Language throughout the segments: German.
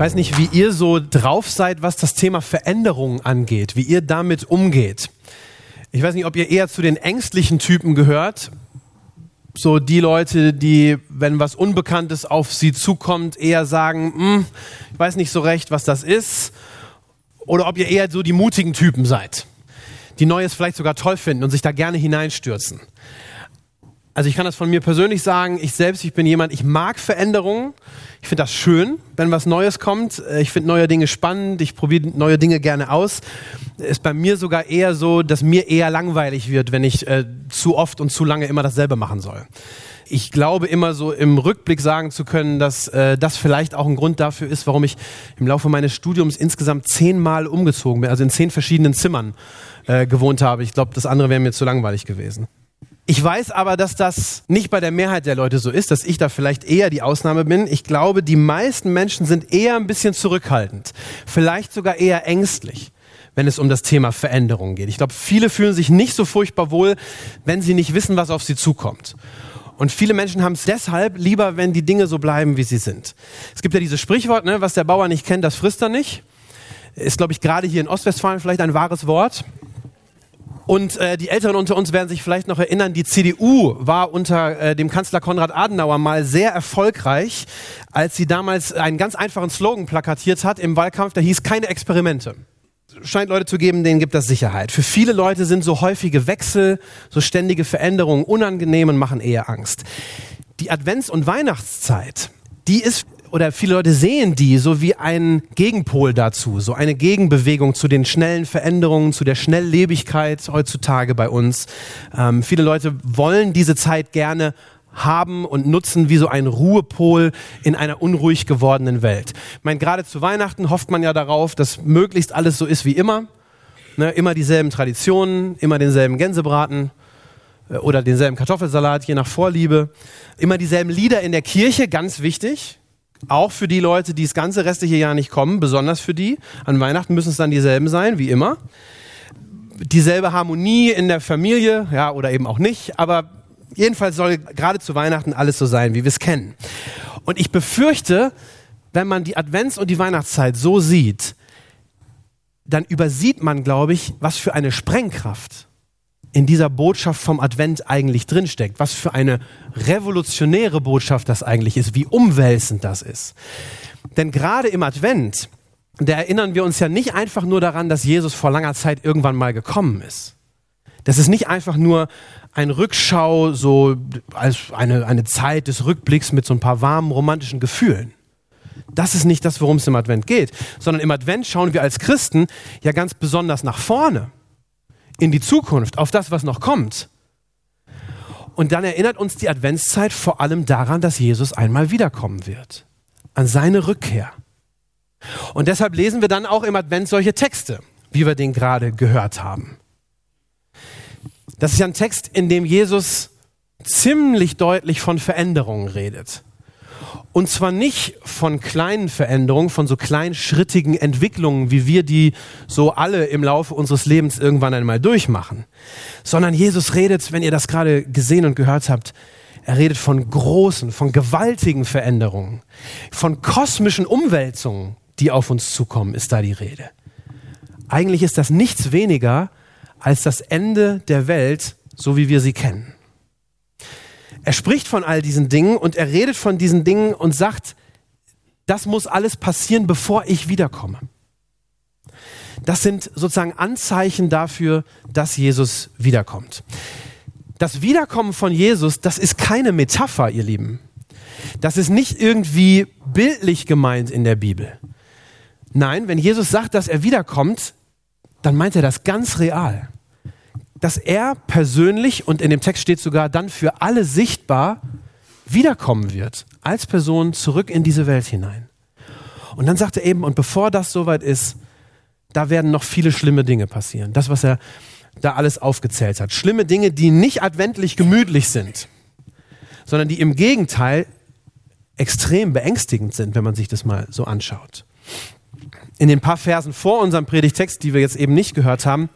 Weiß nicht, wie ihr so drauf seid, was das Thema Veränderung angeht, wie ihr damit umgeht. Ich weiß nicht, ob ihr eher zu den ängstlichen Typen gehört, so die Leute, die, wenn was Unbekanntes auf sie zukommt, eher sagen, hm, ich weiß nicht so recht, was das ist, oder ob ihr eher so die mutigen Typen seid, die Neues vielleicht sogar toll finden und sich da gerne hineinstürzen. Also ich kann das von mir persönlich sagen, ich selbst, ich bin jemand, ich mag Veränderungen. Ich finde das schön, wenn was Neues kommt. Äh, Ich finde neue Dinge spannend, ich probiere neue Dinge gerne aus. Ist bei mir sogar eher so, dass mir eher langweilig wird, wenn ich äh, zu oft und zu lange immer dasselbe machen soll. Ich glaube immer so im Rückblick sagen zu können, dass äh, das vielleicht auch ein Grund dafür ist, warum ich im Laufe meines Studiums insgesamt zehnmal umgezogen bin, also in zehn verschiedenen Zimmern äh, gewohnt habe. Ich glaube, das andere wäre mir zu langweilig gewesen. Ich weiß aber, dass das nicht bei der Mehrheit der Leute so ist, dass ich da vielleicht eher die Ausnahme bin. Ich glaube, die meisten Menschen sind eher ein bisschen zurückhaltend, vielleicht sogar eher ängstlich, wenn es um das Thema Veränderung geht. Ich glaube, viele fühlen sich nicht so furchtbar wohl, wenn sie nicht wissen, was auf sie zukommt. Und viele Menschen haben es deshalb lieber, wenn die Dinge so bleiben, wie sie sind. Es gibt ja dieses Sprichwort, ne, was der Bauer nicht kennt, das frisst er nicht. Ist, glaube ich, gerade hier in Ostwestfalen vielleicht ein wahres Wort. Und äh, die Älteren unter uns werden sich vielleicht noch erinnern, die CDU war unter äh, dem Kanzler Konrad Adenauer mal sehr erfolgreich, als sie damals einen ganz einfachen Slogan plakatiert hat im Wahlkampf, der hieß keine Experimente. Scheint Leute zu geben, denen gibt das Sicherheit. Für viele Leute sind so häufige Wechsel, so ständige Veränderungen unangenehm und machen eher Angst. Die Advents- und Weihnachtszeit, die ist oder viele Leute sehen die so wie ein Gegenpol dazu, so eine Gegenbewegung zu den schnellen Veränderungen, zu der Schnelllebigkeit heutzutage bei uns. Ähm, viele Leute wollen diese Zeit gerne haben und nutzen wie so ein Ruhepol in einer unruhig gewordenen Welt. Ich meine, gerade zu Weihnachten hofft man ja darauf, dass möglichst alles so ist wie immer. Ne, immer dieselben Traditionen, immer denselben Gänsebraten äh, oder denselben Kartoffelsalat, je nach Vorliebe. Immer dieselben Lieder in der Kirche, ganz wichtig. Auch für die Leute, die das ganze restliche Jahr nicht kommen, besonders für die. An Weihnachten müssen es dann dieselben sein, wie immer. Dieselbe Harmonie in der Familie, ja, oder eben auch nicht. Aber jedenfalls soll gerade zu Weihnachten alles so sein, wie wir es kennen. Und ich befürchte, wenn man die Advents- und die Weihnachtszeit so sieht, dann übersieht man, glaube ich, was für eine Sprengkraft in dieser Botschaft vom Advent eigentlich drinsteckt, was für eine revolutionäre Botschaft das eigentlich ist, wie umwälzend das ist. Denn gerade im Advent, da erinnern wir uns ja nicht einfach nur daran, dass Jesus vor langer Zeit irgendwann mal gekommen ist. Das ist nicht einfach nur ein Rückschau, so als eine, eine Zeit des Rückblicks mit so ein paar warmen romantischen Gefühlen. Das ist nicht das, worum es im Advent geht, sondern im Advent schauen wir als Christen ja ganz besonders nach vorne in die Zukunft, auf das, was noch kommt. Und dann erinnert uns die Adventszeit vor allem daran, dass Jesus einmal wiederkommen wird, an seine Rückkehr. Und deshalb lesen wir dann auch im Advent solche Texte, wie wir den gerade gehört haben. Das ist ja ein Text, in dem Jesus ziemlich deutlich von Veränderungen redet. Und zwar nicht von kleinen Veränderungen, von so kleinschrittigen Entwicklungen, wie wir die so alle im Laufe unseres Lebens irgendwann einmal durchmachen, sondern Jesus redet, wenn ihr das gerade gesehen und gehört habt, er redet von großen, von gewaltigen Veränderungen, von kosmischen Umwälzungen, die auf uns zukommen, ist da die Rede. Eigentlich ist das nichts weniger als das Ende der Welt, so wie wir sie kennen. Er spricht von all diesen Dingen und er redet von diesen Dingen und sagt, das muss alles passieren, bevor ich wiederkomme. Das sind sozusagen Anzeichen dafür, dass Jesus wiederkommt. Das Wiederkommen von Jesus, das ist keine Metapher, ihr Lieben. Das ist nicht irgendwie bildlich gemeint in der Bibel. Nein, wenn Jesus sagt, dass er wiederkommt, dann meint er das ganz real dass er persönlich, und in dem Text steht sogar dann für alle sichtbar, wiederkommen wird, als Person zurück in diese Welt hinein. Und dann sagt er eben, und bevor das soweit ist, da werden noch viele schlimme Dinge passieren. Das, was er da alles aufgezählt hat. Schlimme Dinge, die nicht adventlich gemütlich sind, sondern die im Gegenteil extrem beängstigend sind, wenn man sich das mal so anschaut. In den paar Versen vor unserem Predigtext, die wir jetzt eben nicht gehört haben,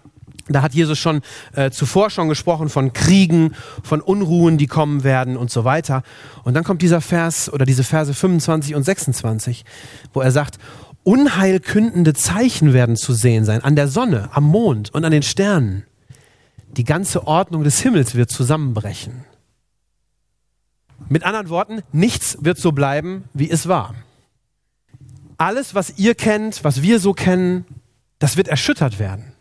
da hat Jesus schon äh, zuvor schon gesprochen von Kriegen, von Unruhen, die kommen werden und so weiter. Und dann kommt dieser Vers oder diese Verse 25 und 26, wo er sagt, unheilkündende Zeichen werden zu sehen sein an der Sonne, am Mond und an den Sternen. Die ganze Ordnung des Himmels wird zusammenbrechen. Mit anderen Worten, nichts wird so bleiben, wie es war. Alles, was ihr kennt, was wir so kennen, das wird erschüttert werden.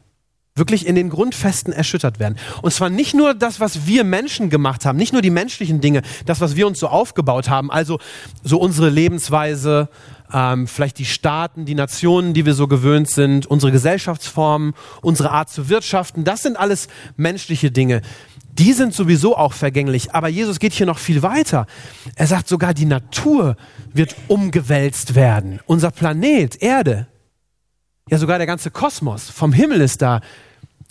Wirklich in den Grundfesten erschüttert werden. Und zwar nicht nur das, was wir Menschen gemacht haben, nicht nur die menschlichen Dinge, das, was wir uns so aufgebaut haben, also so unsere Lebensweise, ähm, vielleicht die Staaten, die Nationen, die wir so gewöhnt sind, unsere Gesellschaftsformen, unsere Art zu wirtschaften, das sind alles menschliche Dinge die sind sowieso auch vergänglich. Aber Jesus geht hier noch viel weiter. Er sagt sogar, die Natur wird umgewälzt werden. Unser Planet, Erde, ja sogar der ganze Kosmos, vom Himmel ist da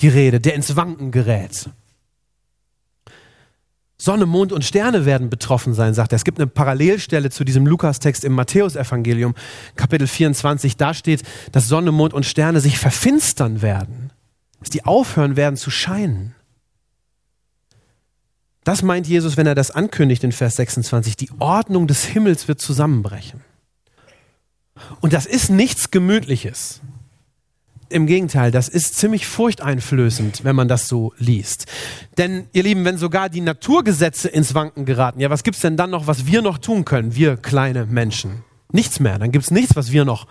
die Rede, der ins Wanken gerät. Sonne, Mond und Sterne werden betroffen sein, sagt er. Es gibt eine Parallelstelle zu diesem Lukas-Text im Matthäusevangelium, Kapitel 24. Da steht, dass Sonne, Mond und Sterne sich verfinstern werden, dass die aufhören werden zu scheinen. Das meint Jesus, wenn er das ankündigt in Vers 26. Die Ordnung des Himmels wird zusammenbrechen. Und das ist nichts Gemütliches. Im Gegenteil, das ist ziemlich furchteinflößend, wenn man das so liest. Denn, ihr Lieben, wenn sogar die Naturgesetze ins Wanken geraten, ja, was gibt's denn dann noch, was wir noch tun können, wir kleine Menschen? Nichts mehr. Dann gibt's nichts, was wir noch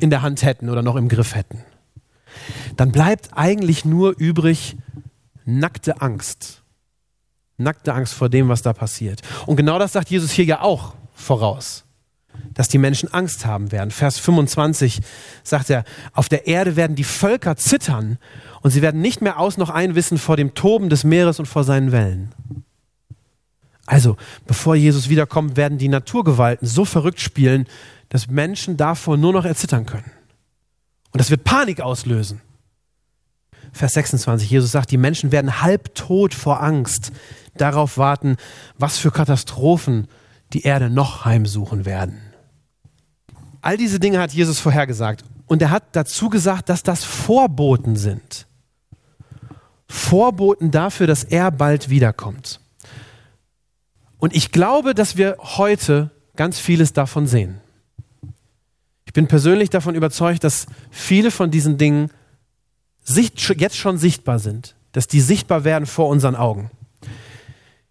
in der Hand hätten oder noch im Griff hätten. Dann bleibt eigentlich nur übrig nackte Angst Nackte Angst vor dem, was da passiert. Und genau das sagt Jesus hier ja auch voraus, dass die Menschen Angst haben werden. Vers 25 sagt er, auf der Erde werden die Völker zittern und sie werden nicht mehr aus noch einwissen vor dem Toben des Meeres und vor seinen Wellen. Also, bevor Jesus wiederkommt, werden die Naturgewalten so verrückt spielen, dass Menschen davor nur noch erzittern können. Und das wird Panik auslösen. Vers 26, Jesus sagt, die Menschen werden halbtot vor Angst darauf warten, was für Katastrophen die Erde noch heimsuchen werden. All diese Dinge hat Jesus vorhergesagt. Und er hat dazu gesagt, dass das Vorboten sind. Vorboten dafür, dass er bald wiederkommt. Und ich glaube, dass wir heute ganz vieles davon sehen. Ich bin persönlich davon überzeugt, dass viele von diesen Dingen jetzt schon sichtbar sind, dass die sichtbar werden vor unseren Augen.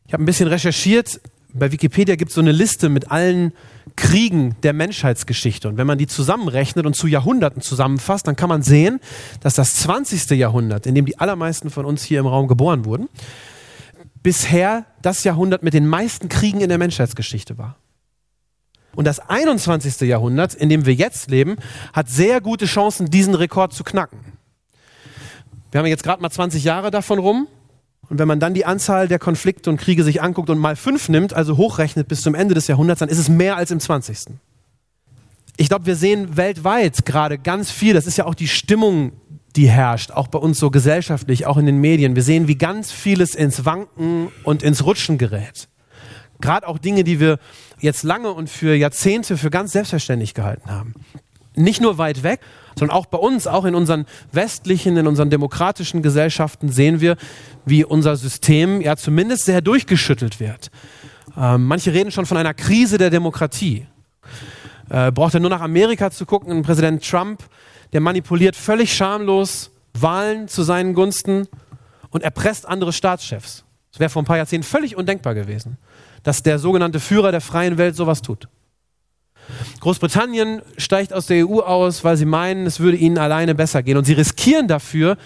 Ich habe ein bisschen recherchiert. Bei Wikipedia gibt es so eine Liste mit allen Kriegen der Menschheitsgeschichte. Und wenn man die zusammenrechnet und zu Jahrhunderten zusammenfasst, dann kann man sehen, dass das 20. Jahrhundert, in dem die allermeisten von uns hier im Raum geboren wurden, bisher das Jahrhundert mit den meisten Kriegen in der Menschheitsgeschichte war. Und das 21. Jahrhundert, in dem wir jetzt leben, hat sehr gute Chancen, diesen Rekord zu knacken. Wir haben jetzt gerade mal 20 Jahre davon rum und wenn man dann die Anzahl der Konflikte und Kriege sich anguckt und mal fünf nimmt, also hochrechnet bis zum Ende des Jahrhunderts, dann ist es mehr als im 20. Ich glaube, wir sehen weltweit gerade ganz viel, das ist ja auch die Stimmung, die herrscht, auch bei uns so gesellschaftlich, auch in den Medien. Wir sehen, wie ganz vieles ins Wanken und ins Rutschen gerät. Gerade auch Dinge, die wir jetzt lange und für Jahrzehnte für ganz selbstverständlich gehalten haben. Nicht nur weit weg, sondern auch bei uns, auch in unseren westlichen, in unseren demokratischen Gesellschaften sehen wir, wie unser System ja zumindest sehr durchgeschüttelt wird. Ähm, manche reden schon von einer Krise der Demokratie. Äh, braucht er nur nach Amerika zu gucken, Präsident Trump, der manipuliert völlig schamlos Wahlen zu seinen Gunsten und erpresst andere Staatschefs. Das wäre vor ein paar Jahrzehnten völlig undenkbar gewesen, dass der sogenannte Führer der freien Welt sowas tut. Großbritannien steigt aus der EU aus, weil sie meinen, es würde ihnen alleine besser gehen. Und sie riskieren dafür,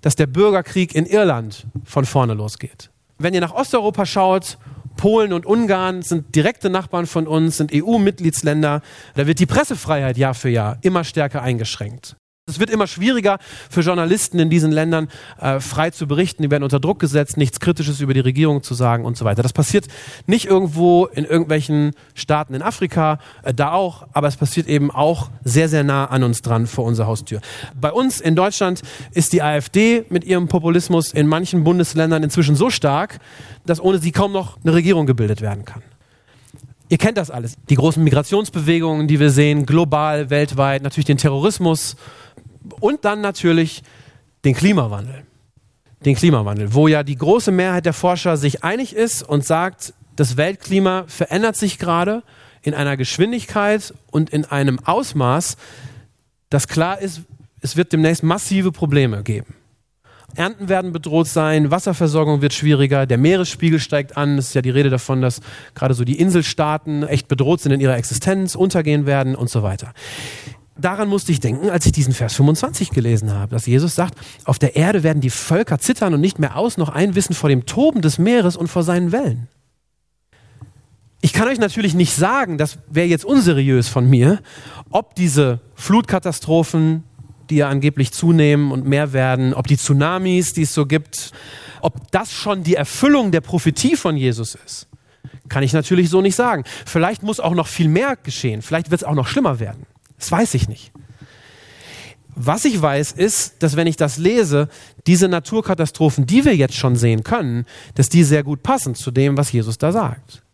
dass der Bürgerkrieg in Irland von vorne losgeht. Wenn ihr nach Osteuropa schaut, Polen und Ungarn sind direkte Nachbarn von uns, sind EU-Mitgliedsländer. Da wird die Pressefreiheit Jahr für Jahr immer stärker eingeschränkt. Es wird immer schwieriger für Journalisten in diesen Ländern äh, frei zu berichten. Die werden unter Druck gesetzt, nichts Kritisches über die Regierung zu sagen und so weiter. Das passiert nicht irgendwo in irgendwelchen Staaten in Afrika, äh, da auch, aber es passiert eben auch sehr, sehr nah an uns dran vor unserer Haustür. Bei uns in Deutschland ist die AfD mit ihrem Populismus in manchen Bundesländern inzwischen so stark, dass ohne sie kaum noch eine Regierung gebildet werden kann. Ihr kennt das alles. Die großen Migrationsbewegungen, die wir sehen, global, weltweit, natürlich den Terrorismus und dann natürlich den Klimawandel. Den Klimawandel, wo ja die große Mehrheit der Forscher sich einig ist und sagt, das Weltklima verändert sich gerade in einer Geschwindigkeit und in einem Ausmaß, dass klar ist, es wird demnächst massive Probleme geben. Ernten werden bedroht sein, Wasserversorgung wird schwieriger, der Meeresspiegel steigt an. Es ist ja die Rede davon, dass gerade so die Inselstaaten echt bedroht sind in ihrer Existenz, untergehen werden und so weiter. Daran musste ich denken, als ich diesen Vers 25 gelesen habe, dass Jesus sagt, auf der Erde werden die Völker zittern und nicht mehr aus noch einwissen vor dem Toben des Meeres und vor seinen Wellen. Ich kann euch natürlich nicht sagen, das wäre jetzt unseriös von mir, ob diese Flutkatastrophen, die ja angeblich zunehmen und mehr werden, ob die Tsunamis, die es so gibt, ob das schon die Erfüllung der Prophetie von Jesus ist. Kann ich natürlich so nicht sagen. Vielleicht muss auch noch viel mehr geschehen. Vielleicht wird es auch noch schlimmer werden. Das weiß ich nicht. Was ich weiß, ist, dass wenn ich das lese, diese Naturkatastrophen, die wir jetzt schon sehen können, dass die sehr gut passen zu dem, was Jesus da sagt.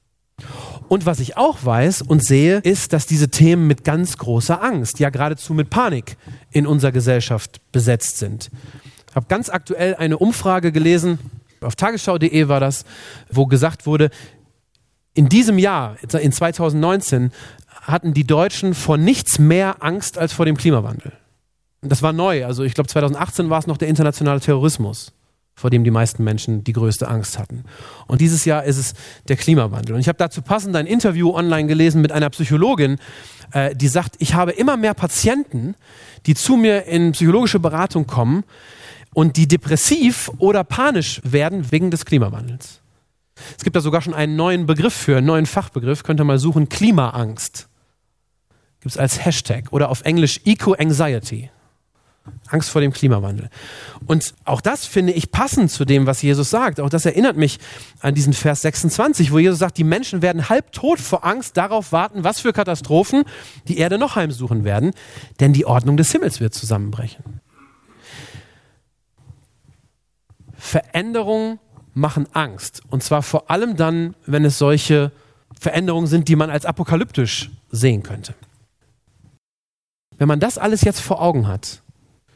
Und was ich auch weiß und sehe, ist, dass diese Themen mit ganz großer Angst, ja geradezu mit Panik in unserer Gesellschaft besetzt sind. Ich habe ganz aktuell eine Umfrage gelesen, auf tagesschau.de war das, wo gesagt wurde, in diesem Jahr, in 2019, hatten die Deutschen vor nichts mehr Angst als vor dem Klimawandel. Und das war neu. Also ich glaube, 2018 war es noch der internationale Terrorismus vor dem die meisten Menschen die größte Angst hatten. Und dieses Jahr ist es der Klimawandel. Und ich habe dazu passend ein Interview online gelesen mit einer Psychologin, äh, die sagt, ich habe immer mehr Patienten, die zu mir in psychologische Beratung kommen und die depressiv oder panisch werden wegen des Klimawandels. Es gibt da sogar schon einen neuen Begriff für, einen neuen Fachbegriff, könnt ihr mal suchen, Klimaangst. Gibt es als Hashtag oder auf Englisch Eco-Anxiety. Angst vor dem Klimawandel. Und auch das finde ich passend zu dem, was Jesus sagt. Auch das erinnert mich an diesen Vers 26, wo Jesus sagt, die Menschen werden halbtot vor Angst darauf warten, was für Katastrophen die Erde noch heimsuchen werden, denn die Ordnung des Himmels wird zusammenbrechen. Veränderungen machen Angst. Und zwar vor allem dann, wenn es solche Veränderungen sind, die man als apokalyptisch sehen könnte. Wenn man das alles jetzt vor Augen hat,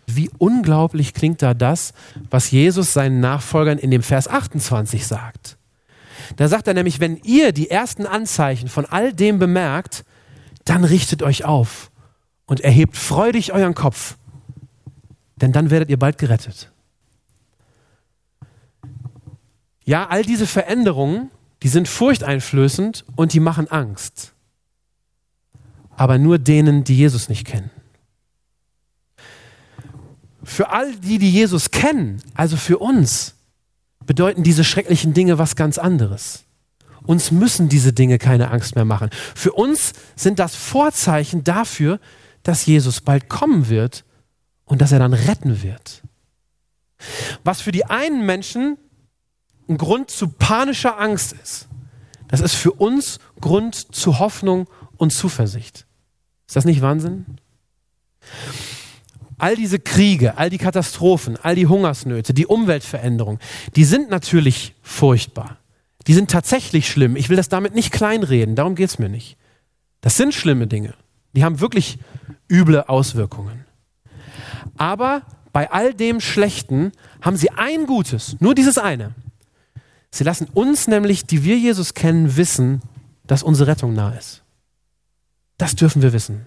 wie unglaublich klingt da das, was Jesus seinen Nachfolgern in dem Vers 28 sagt. Da sagt er nämlich, wenn ihr die ersten Anzeichen von all dem bemerkt, dann richtet euch auf und erhebt freudig euren Kopf, denn dann werdet ihr bald gerettet. Ja, all diese Veränderungen, die sind furchteinflößend und die machen Angst. Aber nur denen, die Jesus nicht kennen. Für all die, die Jesus kennen, also für uns, bedeuten diese schrecklichen Dinge was ganz anderes. Uns müssen diese Dinge keine Angst mehr machen. Für uns sind das Vorzeichen dafür, dass Jesus bald kommen wird und dass er dann retten wird. Was für die einen Menschen ein Grund zu panischer Angst ist, das ist für uns Grund zu Hoffnung und Zuversicht. Ist das nicht Wahnsinn? all diese Kriege, all die Katastrophen, all die Hungersnöte, die Umweltveränderung, die sind natürlich furchtbar. Die sind tatsächlich schlimm. Ich will das damit nicht kleinreden, darum geht es mir nicht. Das sind schlimme Dinge. Die haben wirklich üble Auswirkungen. Aber bei all dem Schlechten haben sie ein Gutes, nur dieses eine. Sie lassen uns nämlich, die wir Jesus kennen, wissen, dass unsere Rettung nah ist. Das dürfen wir wissen.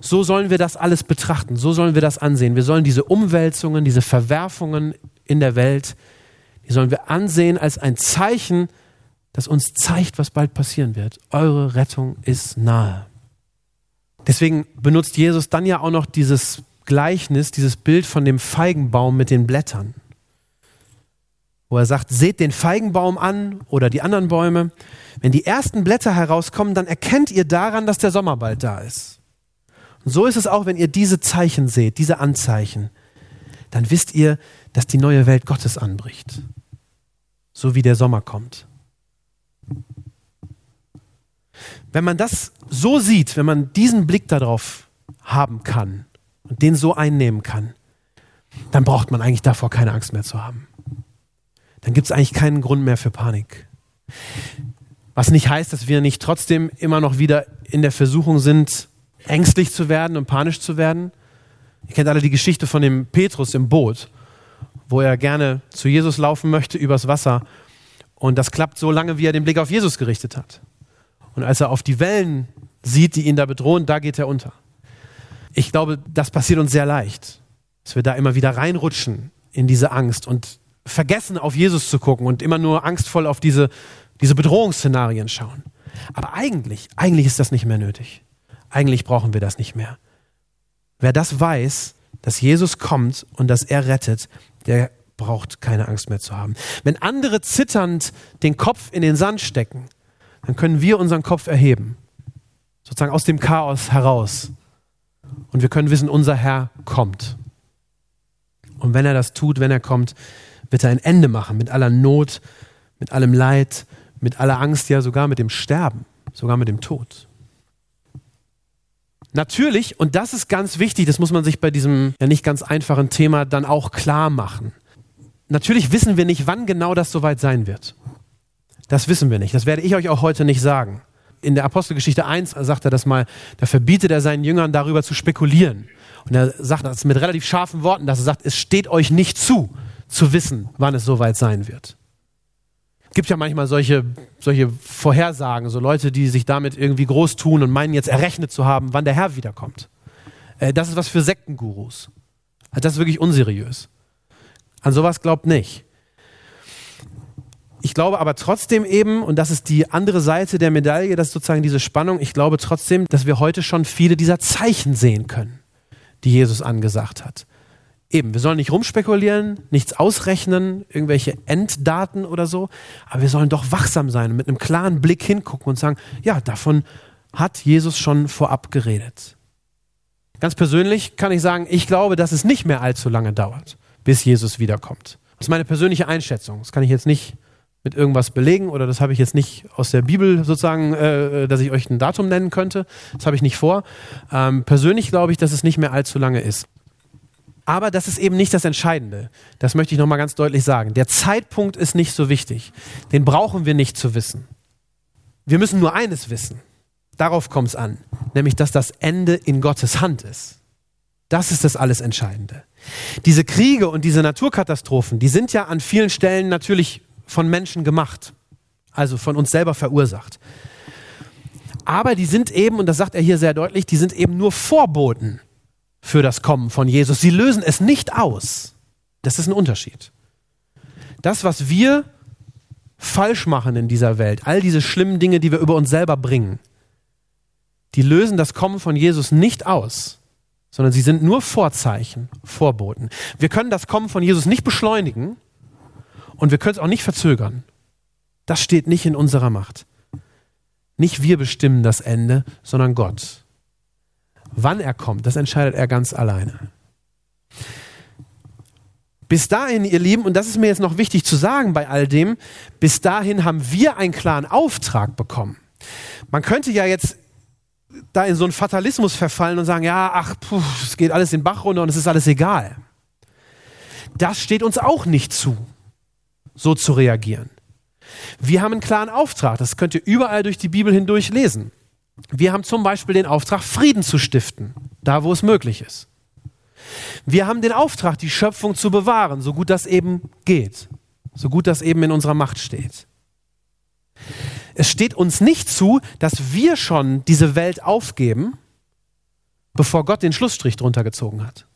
So sollen wir das alles betrachten, so sollen wir das ansehen. Wir sollen diese Umwälzungen, diese Verwerfungen in der Welt, die sollen wir ansehen als ein Zeichen, das uns zeigt, was bald passieren wird. Eure Rettung ist nahe. Deswegen benutzt Jesus dann ja auch noch dieses Gleichnis, dieses Bild von dem Feigenbaum mit den Blättern. Wo er sagt, seht den Feigenbaum an oder die anderen Bäume. Wenn die ersten Blätter herauskommen, dann erkennt ihr daran, dass der Sommer bald da ist. Und so ist es auch, wenn ihr diese Zeichen seht, diese Anzeichen, dann wisst ihr, dass die neue Welt Gottes anbricht. So wie der Sommer kommt. Wenn man das so sieht, wenn man diesen Blick darauf haben kann und den so einnehmen kann, dann braucht man eigentlich davor keine Angst mehr zu haben. Dann gibt es eigentlich keinen Grund mehr für Panik. Was nicht heißt, dass wir nicht trotzdem immer noch wieder in der Versuchung sind, ängstlich zu werden und panisch zu werden. Ihr kennt alle die Geschichte von dem Petrus im Boot, wo er gerne zu Jesus laufen möchte übers Wasser. Und das klappt so lange, wie er den Blick auf Jesus gerichtet hat. Und als er auf die Wellen sieht, die ihn da bedrohen, da geht er unter. Ich glaube, das passiert uns sehr leicht, dass wir da immer wieder reinrutschen in diese Angst und vergessen, auf Jesus zu gucken und immer nur angstvoll auf diese, diese Bedrohungsszenarien schauen. Aber eigentlich, eigentlich ist das nicht mehr nötig. Eigentlich brauchen wir das nicht mehr. Wer das weiß, dass Jesus kommt und dass er rettet, der braucht keine Angst mehr zu haben. Wenn andere zitternd den Kopf in den Sand stecken, dann können wir unseren Kopf erheben, sozusagen aus dem Chaos heraus. Und wir können wissen, unser Herr kommt. Und wenn er das tut, wenn er kommt, wird er ein Ende machen mit aller Not, mit allem Leid, mit aller Angst, ja sogar mit dem Sterben, sogar mit dem Tod. Natürlich, und das ist ganz wichtig, das muss man sich bei diesem ja nicht ganz einfachen Thema dann auch klar machen. Natürlich wissen wir nicht, wann genau das soweit sein wird. Das wissen wir nicht. Das werde ich euch auch heute nicht sagen. In der Apostelgeschichte 1 sagt er das mal, da verbietet er seinen Jüngern darüber zu spekulieren. Und er sagt das mit relativ scharfen Worten, dass er sagt, es steht euch nicht zu, zu wissen, wann es soweit sein wird. Es gibt ja manchmal solche, solche Vorhersagen, so Leute, die sich damit irgendwie groß tun und meinen jetzt errechnet zu haben, wann der Herr wiederkommt. Äh, das ist was für Sektengurus. Also das ist wirklich unseriös. An sowas glaubt nicht. Ich glaube aber trotzdem eben, und das ist die andere Seite der Medaille, das ist sozusagen diese Spannung, ich glaube trotzdem, dass wir heute schon viele dieser Zeichen sehen können, die Jesus angesagt hat. Eben, wir sollen nicht rumspekulieren, nichts ausrechnen, irgendwelche Enddaten oder so, aber wir sollen doch wachsam sein und mit einem klaren Blick hingucken und sagen, ja, davon hat Jesus schon vorab geredet. Ganz persönlich kann ich sagen, ich glaube, dass es nicht mehr allzu lange dauert, bis Jesus wiederkommt. Das ist meine persönliche Einschätzung. Das kann ich jetzt nicht mit irgendwas belegen oder das habe ich jetzt nicht aus der Bibel sozusagen, äh, dass ich euch ein Datum nennen könnte. Das habe ich nicht vor. Ähm, persönlich glaube ich, dass es nicht mehr allzu lange ist. Aber das ist eben nicht das Entscheidende. Das möchte ich nochmal ganz deutlich sagen. Der Zeitpunkt ist nicht so wichtig. Den brauchen wir nicht zu wissen. Wir müssen nur eines wissen. Darauf kommt es an. Nämlich, dass das Ende in Gottes Hand ist. Das ist das alles Entscheidende. Diese Kriege und diese Naturkatastrophen, die sind ja an vielen Stellen natürlich von Menschen gemacht. Also von uns selber verursacht. Aber die sind eben, und das sagt er hier sehr deutlich, die sind eben nur Vorboten für das Kommen von Jesus. Sie lösen es nicht aus. Das ist ein Unterschied. Das, was wir falsch machen in dieser Welt, all diese schlimmen Dinge, die wir über uns selber bringen, die lösen das Kommen von Jesus nicht aus, sondern sie sind nur Vorzeichen, Vorboten. Wir können das Kommen von Jesus nicht beschleunigen und wir können es auch nicht verzögern. Das steht nicht in unserer Macht. Nicht wir bestimmen das Ende, sondern Gott. Wann er kommt, das entscheidet er ganz alleine. Bis dahin, ihr Lieben, und das ist mir jetzt noch wichtig zu sagen bei all dem, bis dahin haben wir einen klaren Auftrag bekommen. Man könnte ja jetzt da in so einen Fatalismus verfallen und sagen, ja, ach, puh, es geht alles den Bach runter und es ist alles egal. Das steht uns auch nicht zu, so zu reagieren. Wir haben einen klaren Auftrag, das könnt ihr überall durch die Bibel hindurch lesen. Wir haben zum Beispiel den Auftrag, Frieden zu stiften, da wo es möglich ist. Wir haben den Auftrag, die Schöpfung zu bewahren, so gut das eben geht, so gut das eben in unserer Macht steht. Es steht uns nicht zu, dass wir schon diese Welt aufgeben, bevor Gott den Schlussstrich drunter gezogen hat.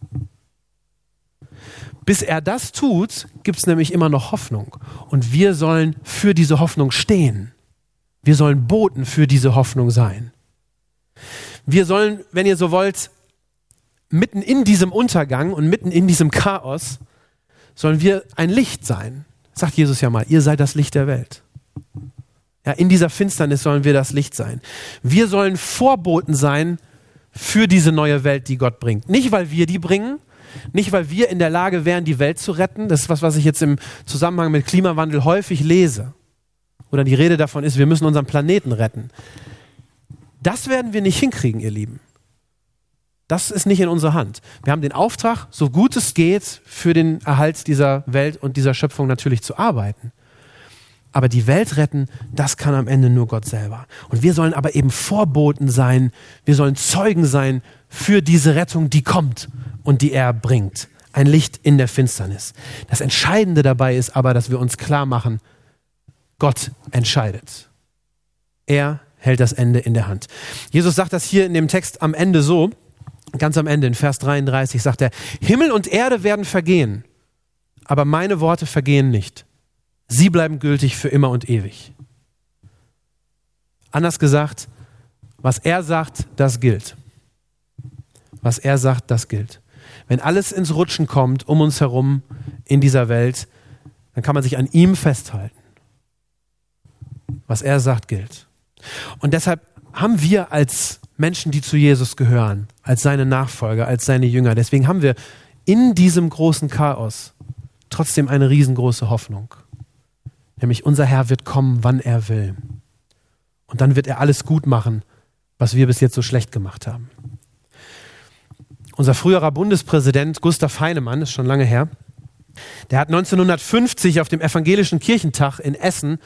Bis er das tut, gibt es nämlich immer noch Hoffnung. Und wir sollen für diese Hoffnung stehen. Wir sollen Boten für diese Hoffnung sein. Wir sollen, wenn ihr so wollt, mitten in diesem Untergang und mitten in diesem Chaos, sollen wir ein Licht sein. Sagt Jesus ja mal, ihr seid das Licht der Welt. Ja, in dieser Finsternis sollen wir das Licht sein. Wir sollen Vorboten sein für diese neue Welt, die Gott bringt. Nicht, weil wir die bringen, nicht, weil wir in der Lage wären, die Welt zu retten. Das ist was, was ich jetzt im Zusammenhang mit Klimawandel häufig lese. Oder die Rede davon ist, wir müssen unseren Planeten retten. Das werden wir nicht hinkriegen, ihr Lieben. Das ist nicht in unserer Hand. Wir haben den Auftrag, so gut es geht, für den Erhalt dieser Welt und dieser Schöpfung natürlich zu arbeiten. Aber die Welt retten, das kann am Ende nur Gott selber. Und wir sollen aber eben Vorboten sein, wir sollen Zeugen sein für diese Rettung, die kommt und die er bringt. Ein Licht in der Finsternis. Das Entscheidende dabei ist aber, dass wir uns klar machen, Gott entscheidet. Er hält das Ende in der Hand. Jesus sagt das hier in dem Text am Ende so, ganz am Ende in Vers 33 sagt er, Himmel und Erde werden vergehen, aber meine Worte vergehen nicht. Sie bleiben gültig für immer und ewig. Anders gesagt, was er sagt, das gilt. Was er sagt, das gilt. Wenn alles ins Rutschen kommt um uns herum in dieser Welt, dann kann man sich an ihm festhalten. Was er sagt, gilt. Und deshalb haben wir als Menschen, die zu Jesus gehören, als seine Nachfolger, als seine Jünger, deswegen haben wir in diesem großen Chaos trotzdem eine riesengroße Hoffnung. Nämlich unser Herr wird kommen, wann er will. Und dann wird er alles gut machen, was wir bis jetzt so schlecht gemacht haben. Unser früherer Bundespräsident Gustav Heinemann, ist schon lange her, der hat 1950 auf dem Evangelischen Kirchentag in Essen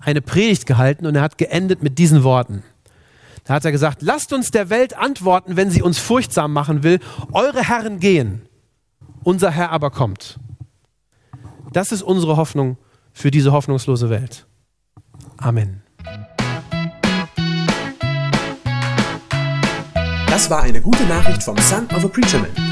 eine Predigt gehalten und er hat geendet mit diesen Worten. Da hat er gesagt, lasst uns der Welt antworten, wenn sie uns furchtsam machen will. Eure Herren gehen, unser Herr aber kommt. Das ist unsere Hoffnung für diese hoffnungslose Welt. Amen. Das war eine gute Nachricht vom Son of a Preacher Man.